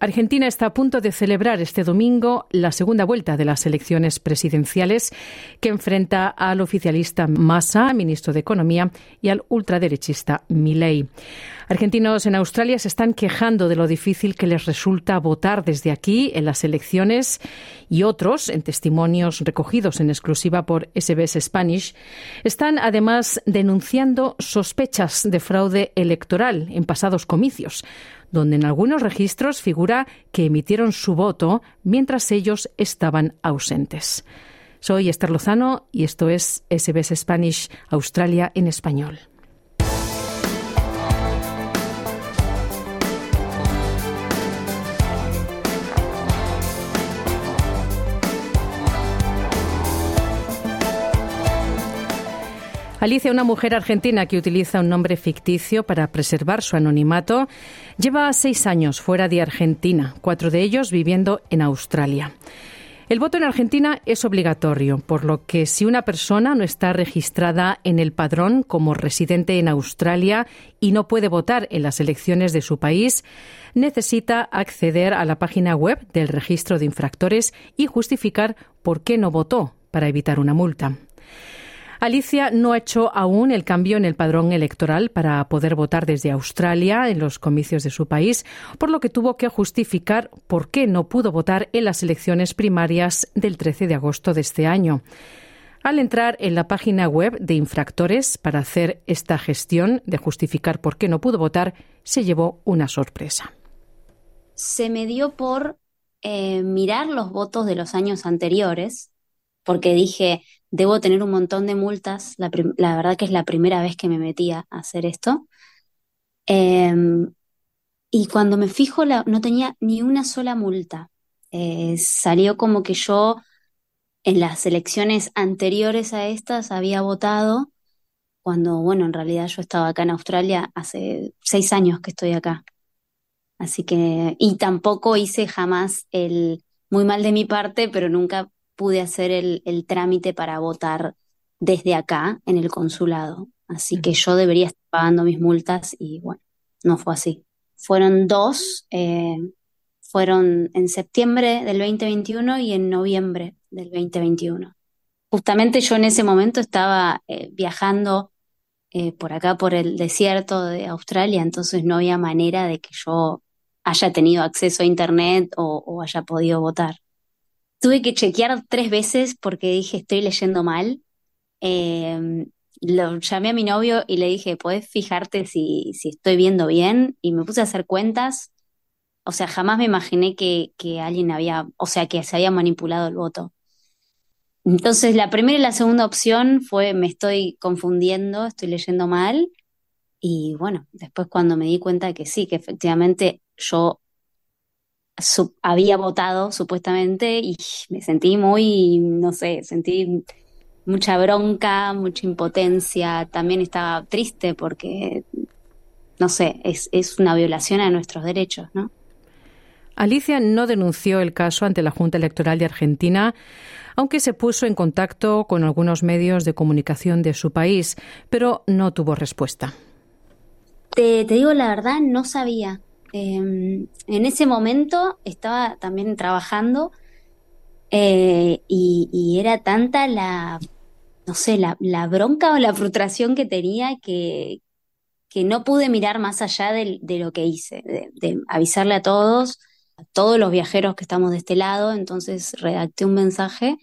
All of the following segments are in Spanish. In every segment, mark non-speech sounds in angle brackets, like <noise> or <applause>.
Argentina está a punto de celebrar este domingo la segunda vuelta de las elecciones presidenciales que enfrenta al oficialista Massa, ministro de Economía, y al ultraderechista Milei. Argentinos en Australia se están quejando de lo difícil que les resulta votar desde aquí en las elecciones y otros, en testimonios recogidos en exclusiva por SBS Spanish, están además denunciando sospechas de fraude electoral en pasados comicios donde en algunos registros figura que emitieron su voto mientras ellos estaban ausentes. Soy Esther Lozano y esto es SBS Spanish Australia en español. Alicia, una mujer argentina que utiliza un nombre ficticio para preservar su anonimato, lleva seis años fuera de Argentina, cuatro de ellos viviendo en Australia. El voto en Argentina es obligatorio, por lo que si una persona no está registrada en el padrón como residente en Australia y no puede votar en las elecciones de su país, necesita acceder a la página web del registro de infractores y justificar por qué no votó para evitar una multa. Alicia no ha hecho aún el cambio en el padrón electoral para poder votar desde Australia en los comicios de su país, por lo que tuvo que justificar por qué no pudo votar en las elecciones primarias del 13 de agosto de este año. Al entrar en la página web de infractores para hacer esta gestión de justificar por qué no pudo votar, se llevó una sorpresa. Se me dio por eh, mirar los votos de los años anteriores, porque dije, debo tener un montón de multas. La, verdad que es la primera vez que me metía a hacer esto. Em, y cuando me fijo, no tenía ni una sola multa. Eh, salió como que yo en las elecciones anteriores a estas había votado, cuando, bueno, en realidad yo estaba acá en Australia hace seis años que estoy acá. Así que, y tampoco hice jamás el muy mal de mi parte, pero nunca pude hacer el, trámite para votar desde acá en el consulado. Así que yo debería estar pagando mis multas y bueno, no fue así. Fueron dos, eh, fueron en septiembre del 2021 y en noviembre del 2021. Justamente yo en ese momento estaba eh, viajando eh, por acá, por el desierto de Australia, entonces no había manera de que yo haya tenido acceso a Internet o haya podido votar tuve que chequear tres veces porque dije, estoy leyendo mal. Em, lo llamé a mi novio y le dije, ¿puedes fijarte si, si estoy viendo bien? Y me puse a hacer cuentas. O sea, jamás me imaginé que, que alguien había, o sea, que se había manipulado el voto. Entonces, la primera y la segunda opción fue, me estoy confundiendo, estoy leyendo mal. Y bueno, después cuando me di cuenta que sí, que efectivamente yo había votado supuestamente y me sentí muy, no sé, sentí mucha bronca, mucha impotencia, también estaba triste porque, no sé, es, es una violación a nuestros derechos, ¿no? Alicia no denunció el caso ante la Junta Electoral de Argentina, aunque se puso en contacto con algunos medios de comunicación de su país, pero no tuvo respuesta. Te, te digo la verdad, no sabía. Em, en ese momento estaba también trabajando eh, y, era tanta la, no sé, la, bronca o la frustración que tenía que, que no pude mirar más allá de, lo que hice, de, avisarle a todos, a todos los viajeros que estamos de este lado, entonces redacté un mensaje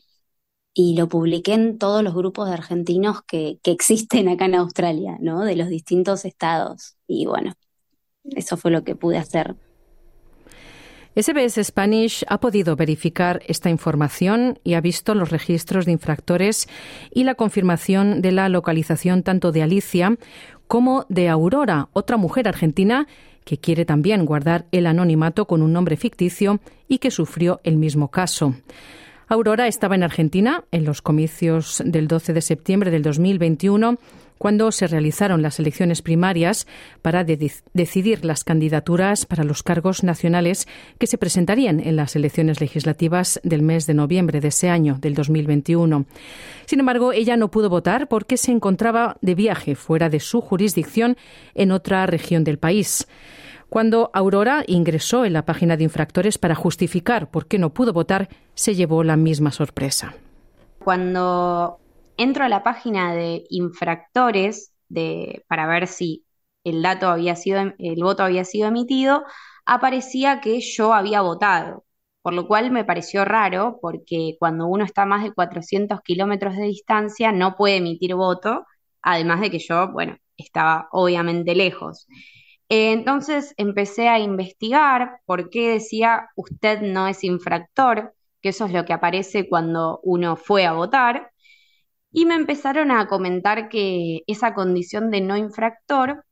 y lo publiqué en todos los grupos de argentinos que, que existen acá en Australia, ¿no? De los distintos estados. Y bueno, eso fue lo que pude hacer. SBS Spanish ha podido verificar esta información y ha visto los registros de infractores y la confirmación de la localización tanto de Alicia como de Aurora, otra mujer argentina que quiere también guardar el anonimato con un nombre ficticio y que sufrió el mismo caso. Aurora estaba en Argentina en los comicios del 12 de septiembre del 2021 cuando se realizaron las elecciones primarias para decidir las candidaturas para los cargos nacionales que se presentarían en las elecciones legislativas del mes de noviembre de ese año, del 2021. Sin embargo, ella no pudo votar porque se encontraba de viaje fuera de su jurisdicción en otra región del país. Cuando Aurora ingresó en la página de infractores para justificar por qué no pudo votar, se llevó la misma sorpresa. Cuando entro a la página de infractores de, para ver si el dato había sido, el voto había sido emitido, aparecía que yo había votado, por lo cual me pareció raro porque cuando uno está a más de 400 kilómetros de distancia no puede emitir voto, además de que yo, bueno, estaba obviamente lejos. Entonces empecé a investigar por qué decía usted no es infractor, que eso es lo que aparece cuando uno fue a votar, y me empezaron a comentar que esa condición de no infractor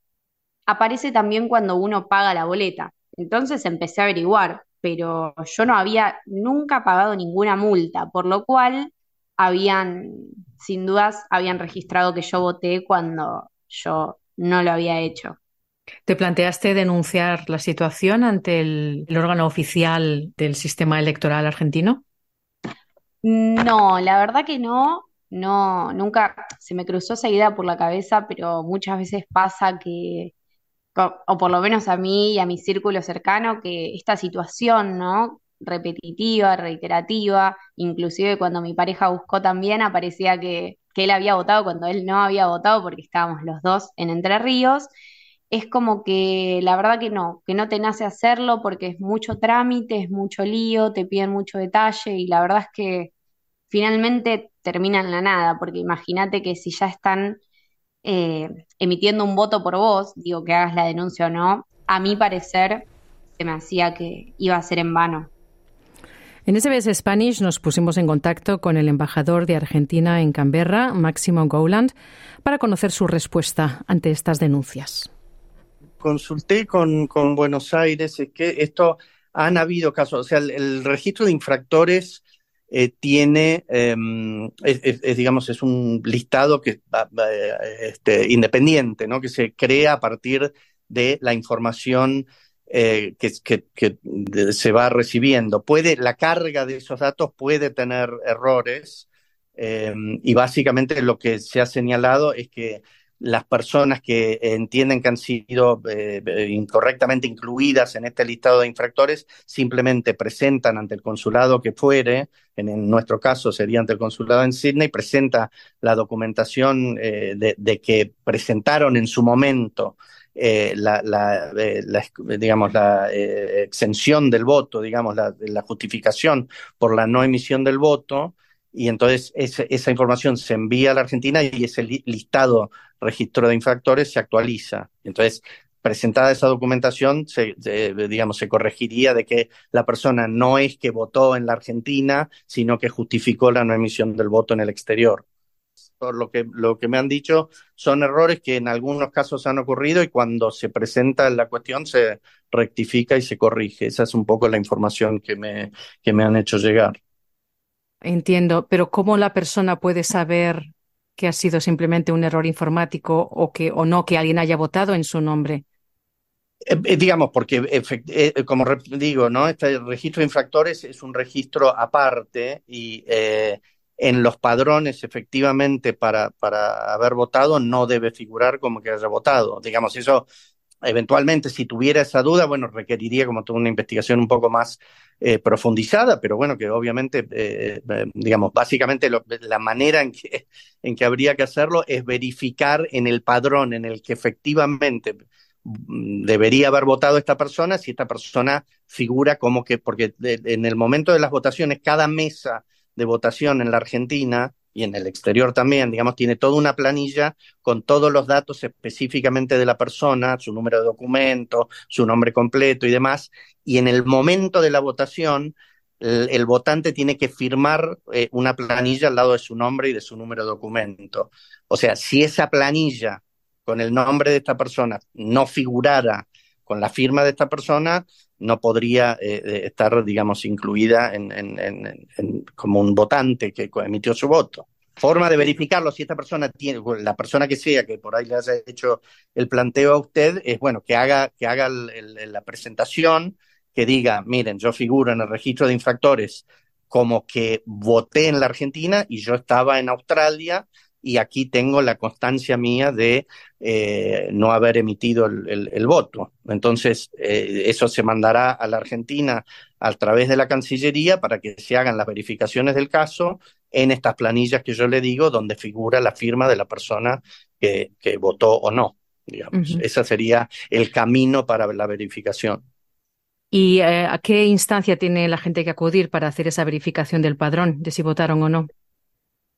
aparece también cuando uno paga la boleta. Entonces empecé a averiguar, pero yo no había nunca pagado ninguna multa, por lo cual habían, sin dudas, habían registrado que yo voté cuando yo no lo había hecho. ¿Te planteaste denunciar la situación ante el, órgano oficial del sistema electoral argentino? No, la verdad que no no, nunca se me cruzó esa idea por la cabeza, pero muchas veces pasa que, o por lo menos a mí y a mi círculo cercano, que esta situación, ¿no? repetitiva, reiterativa, inclusive cuando mi pareja buscó también, aparecía que, que él había votado cuando él no había votado porque estábamos los dos en Entre Ríos, es como que la verdad que no, que no te nace hacerlo porque es mucho trámite, es mucho lío, te piden mucho detalle y la verdad es que finalmente termina en la nada, porque imagínate que si ya están eh, emitiendo un voto por vos, digo que hagas la denuncia o no, a mi parecer se me hacía que iba a ser en vano. En SBS Spanish nos pusimos en contacto con el embajador de Argentina en Canberra, Máximo Gowland, para conocer su respuesta ante estas denuncias. Consulté con, Buenos Aires, es que esto han habido casos, o sea, el registro de infractores eh, tiene, em, digamos, es un listado que este, independiente, ¿no? Que se crea a partir de la información eh, que, se va recibiendo. Puede, la carga de esos datos puede tener errores em, y básicamente lo que se ha señalado es que las personas que entienden que han sido eh, eh, incorrectamente incluidas en este listado de infractores simplemente presentan ante el consulado que fuere, en, nuestro caso sería ante el consulado en Sydney, presenta la documentación eh, de, que presentaron en su momento la, digamos, la exención del voto, digamos, la, la justificación por la no emisión del voto, y entonces esa información se envía a la Argentina y ese listado registro de infractores se actualiza. Entonces, presentada esa documentación, se, digamos, se corregiría de que la persona no es que votó en la Argentina, sino que justificó la no emisión del voto en el exterior. Por lo que, lo que me han dicho son errores que en algunos casos han ocurrido y cuando se presenta la cuestión se rectifica y se corrige. Esa es un poco la información que me, que me han hecho llegar. Entiendo, pero ¿cómo la persona puede saber que ha sido simplemente un error informático o que o no que alguien haya votado en su nombre? Eh, eh, digamos, porque eh, como digo, ¿no? Este registro de infractores es un registro aparte y en los padrones, efectivamente, para, para haber votado, no debe figurar como que haya votado. Digamos, eso eventualmente, si tuviera esa duda, bueno, requeriría como toda una investigación un poco más eh, profundizada, pero bueno, que obviamente, eh, eh, digamos, básicamente la manera en que, en que habría que hacerlo es verificar en el padrón en el que efectivamente mm, debería haber votado esta persona, si esta persona figura como que, porque en el momento de las votaciones, cada mesa de votación en la Argentina y en el exterior también, digamos, tiene toda una planilla con todos los datos específicamente de la persona, su número de documento, su nombre completo y demás, y en el momento de la votación, el, votante tiene que firmar eh, una planilla al lado de su nombre y de su número de documento. O sea, si esa planilla con el nombre de esta persona no figurara con la firma de esta persona, no podría eh, estar, digamos, incluida en, como un votante que emitió su voto. Forma de verificarlo, si esta persona tiene, la persona que sea que por ahí le haya hecho el planteo a usted, es bueno, que haga, que haga la presentación, que diga, miren, yo figuro en el registro de infractores como que voté en la Argentina y yo estaba en Australia y aquí tengo la constancia mía de eh, no haber emitido el, voto. Entonces, eh, eso se mandará a la Argentina a través de la Cancillería para que se hagan las verificaciones del caso en estas planillas que yo le digo, donde figura la firma de la persona que, votó o no. Digamos. Ese sería el camino para la verificación. ¿Y eh, a qué instancia tiene la gente que acudir para hacer esa verificación del padrón, de si votaron o no?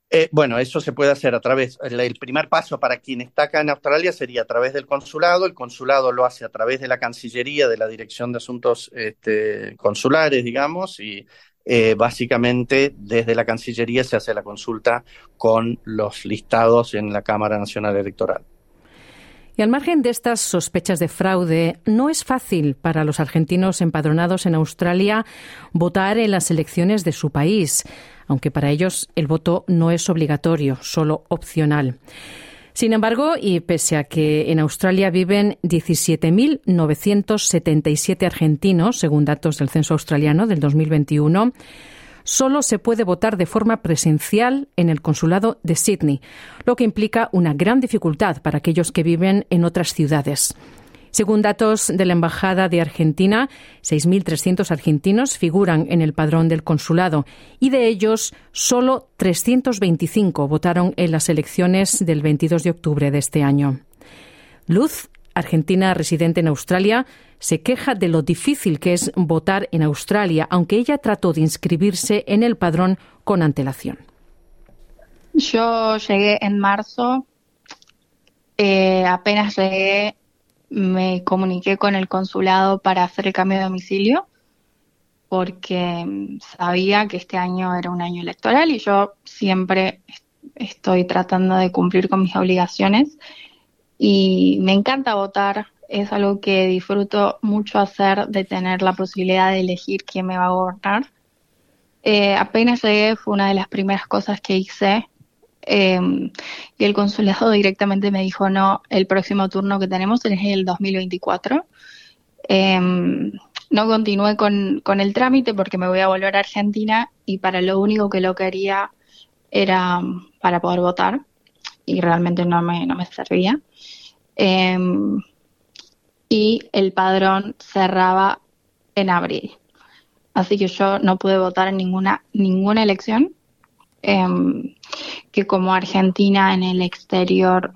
Eh, bueno, eso se puede hacer a través, el, primer paso para quien está acá en Australia sería a través del consulado, el consulado lo hace a través de la Cancillería, de la Dirección de Asuntos este, Consulares, digamos, y eh, básicamente desde la Cancillería se hace la consulta con los listados en la Cámara Nacional Electoral. Y al margen de estas sospechas de fraude, no es fácil para los argentinos empadronados en Australia votar en las elecciones de su país, aunque para ellos el voto no es obligatorio, solo opcional. Sin embargo, y pese a que en Australia viven 17.977 argentinos, según datos del censo australiano del 2021, solo se puede votar de forma presencial en el consulado de Sydney, lo que implica una gran dificultad para aquellos que viven en otras ciudades. Según datos de la Embajada de Argentina, 6.300 argentinos figuran en el padrón del consulado y de ellos solo 325 votaron en las elecciones del 22 de octubre de este año. Luz, argentina residente en Australia, se queja de lo difícil que es votar en Australia, aunque ella trató de inscribirse en el padrón con antelación. Yo llegué en marzo, eh, apenas llegué me comuniqué con el consulado para hacer el cambio de domicilio porque mm, sabía que este año era un año electoral y yo siempre estoy tratando de cumplir con mis obligaciones y me encanta votar, es algo que disfruto mucho hacer, de tener la posibilidad de elegir quién me va a gobernar. Eh, apenas llegué, fue una de las primeras cosas que hice. Em, y el consulado <laughs> directamente me dijo, no, el próximo turno que tenemos es el 2024. Em, no continué con, con el trámite porque me voy a volver a Argentina y para lo único que lo quería era para poder votar y realmente no me, no me servía. Em, y el padrón cerraba en abril. Así que yo no pude votar en ninguna, ninguna elección, em, que como Argentina en el exterior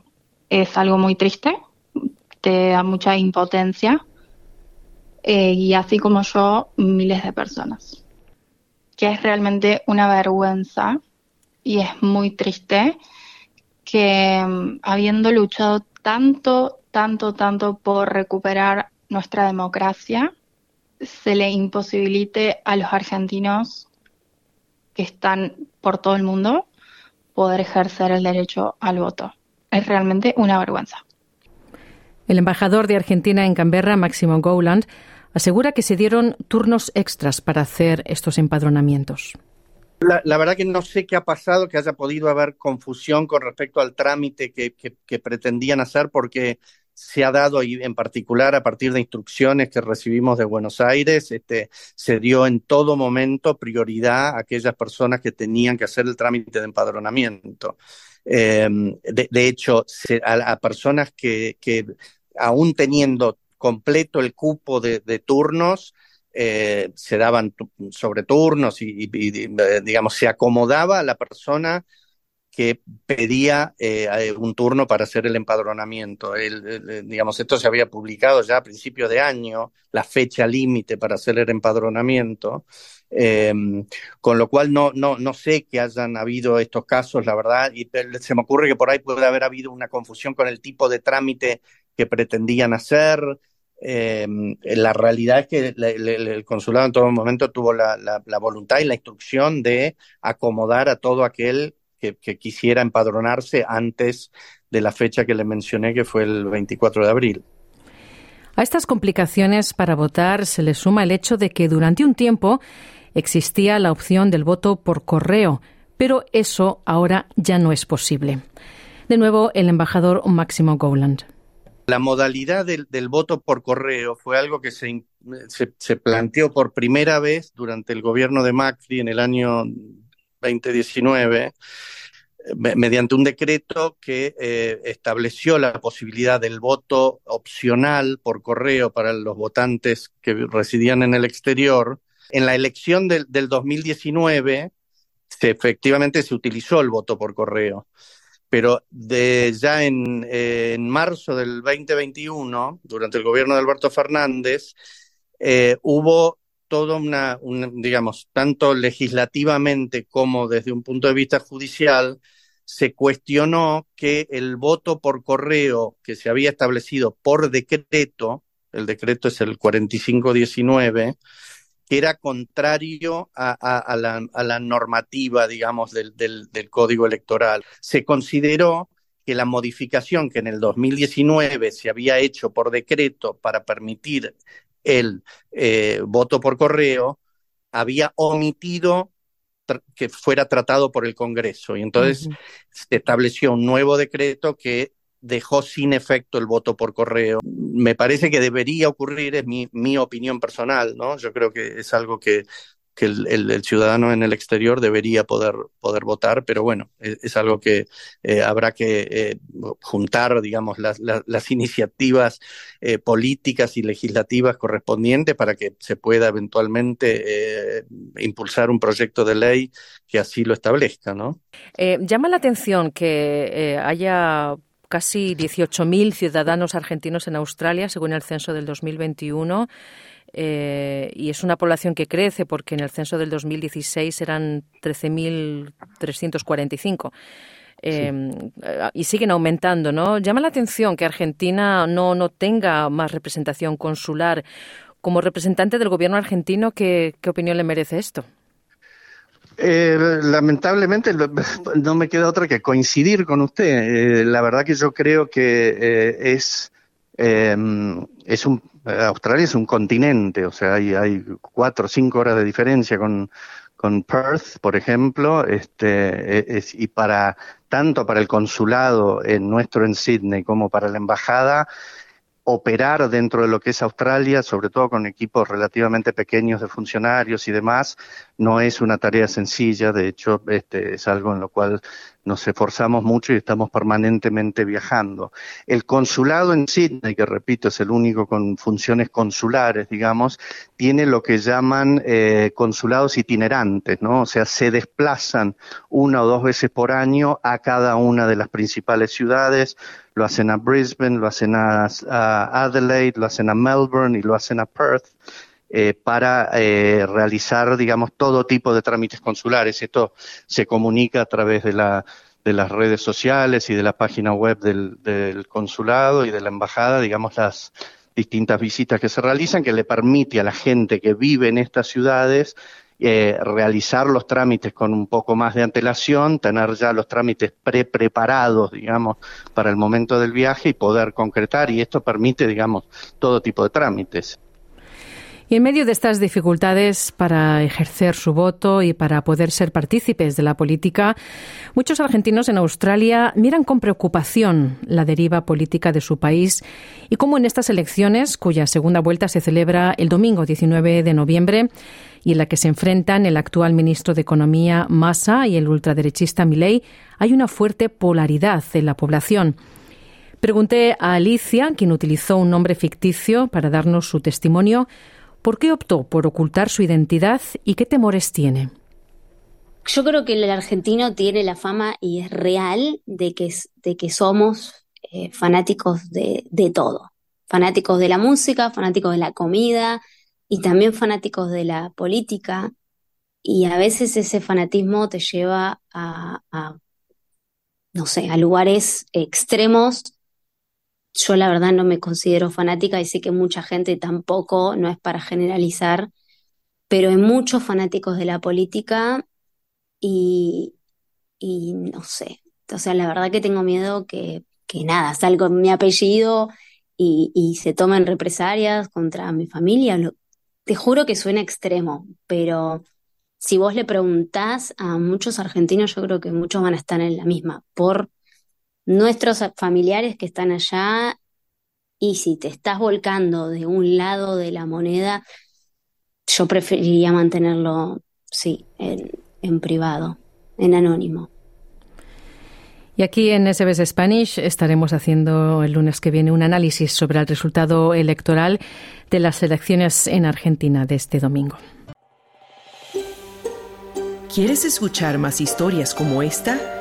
es algo muy triste, te da mucha impotencia, eh, y así como yo, miles de personas. Que es realmente una vergüenza y es muy triste que em, habiendo luchado tanto, tanto, tanto por recuperar nuestra democracia, se le imposibilite a los argentinos que están por todo el mundo poder ejercer el derecho al voto. Es realmente una vergüenza. El embajador de Argentina en Canberra, Máximo Gowland, asegura que se dieron turnos extras para hacer estos empadronamientos. La, verdad que no sé qué ha pasado, que haya podido haber confusión con respecto al trámite que, pretendían hacer, porque se ha dado, y en particular a partir de instrucciones que recibimos de Buenos Aires, este, se dio en todo momento prioridad a aquellas personas que tenían que hacer el trámite de empadronamiento. Em, de, hecho, a, personas que, que aún teniendo completo el cupo de turnos, eh, se daban sobre turnos y, eh, digamos, se acomodaba a la persona que pedía eh, un turno para hacer el empadronamiento. digamos, esto se había publicado ya a principios de año, la fecha límite para hacer el empadronamiento, em, con lo cual no, no, no sé que hayan habido estos casos, la verdad, y se me ocurre que por ahí puede haber habido una confusión con el tipo de trámite que pretendían hacer, eh, la realidad es que el, consulado en todo momento tuvo la, voluntad y la instrucción de acomodar a todo aquel que, quisiera empadronarse antes de la fecha que le mencioné, que fue el 24 de abril. A estas complicaciones para votar se le suma el hecho de que durante un tiempo existía la opción del voto por correo, pero eso ahora ya no es posible. De nuevo, el embajador Máximo Gowland. La modalidad del, voto por correo fue algo que se, se, planteó por primera vez durante el gobierno de Macri en el año 2019 mediante un decreto que eh, estableció la posibilidad del voto opcional por correo para los votantes que residían en el exterior. En la elección del, 2019, efectivamente se utilizó el voto por correo, pero de, ya en, en marzo del 2021, durante el gobierno de Alberto Fernández, eh, hubo todo una, digamos, tanto legislativamente como desde un punto de vista judicial, se cuestionó que el voto por correo que se había establecido por decreto, el decreto es el 4519, que era contrario a, la, normativa, digamos, del, código electoral. Se consideró que la modificación que en el 2019 se había hecho por decreto para permitir el eh, voto por correo había omitido que fuera tratado por el Congreso. Y entonces se estableció un nuevo decreto que dejó sin efecto el voto por correo. Me parece que debería ocurrir, es mi, mi opinión personal, ¿no? Yo creo que es algo que que el, ciudadano en el exterior debería poder, poder votar, pero bueno, es, algo que eh, habrá que eh, juntar, digamos, las, las, iniciativas eh, políticas y legislativas correspondientes para que se pueda eventualmente impulsar un proyecto de ley que así lo establezca, ¿no? llama la atención que haya casi 18.000 ciudadanos argentinos en Australia, según el censo del 2021. Eh, y es una población que crece porque en el censo del 2016 eran 13.345. Eh, y siguen aumentando, ¿no? Llama la atención que Argentina no, no tenga más representación consular. Como representante del gobierno argentino, ¿qué, qué opinión le merece esto? Eh, lamentablemente <laughs> no me queda otra que coincidir con usted. la verdad que yo creo que es, es un Australia es un continente, o sea, hay, hay cuatro o cinco horas de diferencia con, con Perth, por ejemplo, este, e, es, y para tanto para el consulado en nuestro en Sydney como para la embajada, operar dentro de lo que es Australia, sobre todo con equipos relativamente pequeños de funcionarios y demás, no es una tarea sencilla, de hecho, este es algo en lo cual nos esforzamos mucho y estamos permanentemente viajando. El consulado en Sydney, que repito es el único con funciones consulares, digamos, tiene lo que llaman eh, consulados itinerantes, ¿no? O sea, se desplazan una o dos veces por año a cada una de las principales ciudades, lo hacen a Brisbane, lo hacen a, Adelaide, lo hacen a Melbourne y lo hacen a Perth. Eh, para eh, realizar, digamos, todo tipo de trámites consulares. Esto se comunica a través de, la, de las redes sociales y de la página web del, del consulado y de la embajada, digamos, las distintas visitas que se realizan, que le permite a la gente que vive en estas ciudades eh, realizar los trámites con un poco más de antelación, tener ya los trámites pre-preparados, digamos, para el momento del viaje y poder concretar, y esto permite, digamos, todo tipo de trámites. Y en medio de estas dificultades para ejercer su voto y para poder ser partícipes de la política, muchos argentinos en Australia miran con preocupación la deriva política de su país y cómo en estas elecciones, cuya segunda vuelta se celebra el domingo 19 de noviembre, y en la que se enfrentan el actual ministro de Economía Massa y el ultraderechista Milei, hay una fuerte polaridad en la población. Pregunté a Alicia, quien utilizó un nombre ficticio para darnos su testimonio, ¿Por qué optó por ocultar su identidad y qué temores tiene? Yo creo que el argentino tiene la fama y es real de que, somos eh, fanáticos de, todo. Fanáticos de la música, fanáticos de la comida y también fanáticos de la política. Y a veces ese fanatismo te lleva a no sé, a lugares extremos yo la verdad no me considero fanática y sé que mucha gente tampoco, no es para generalizar, pero hay muchos fanáticos de la política y, y no sé, o sea, la verdad que tengo miedo que, que nada, salgo mi apellido y, se tomen represalias contra mi familia. te juro que suena extremo, pero si vos le preguntás a muchos argentinos, yo creo que muchos van a estar en la misma, por nuestros familiares que están allá y si te estás volcando de un lado de la moneda, yo preferiría mantenerlo, sí, en privado, en anónimo. Y aquí en SBS Spanish estaremos haciendo el lunes que viene un análisis sobre el resultado electoral de las elecciones en Argentina de este domingo. ¿Quieres escuchar más historias como esta?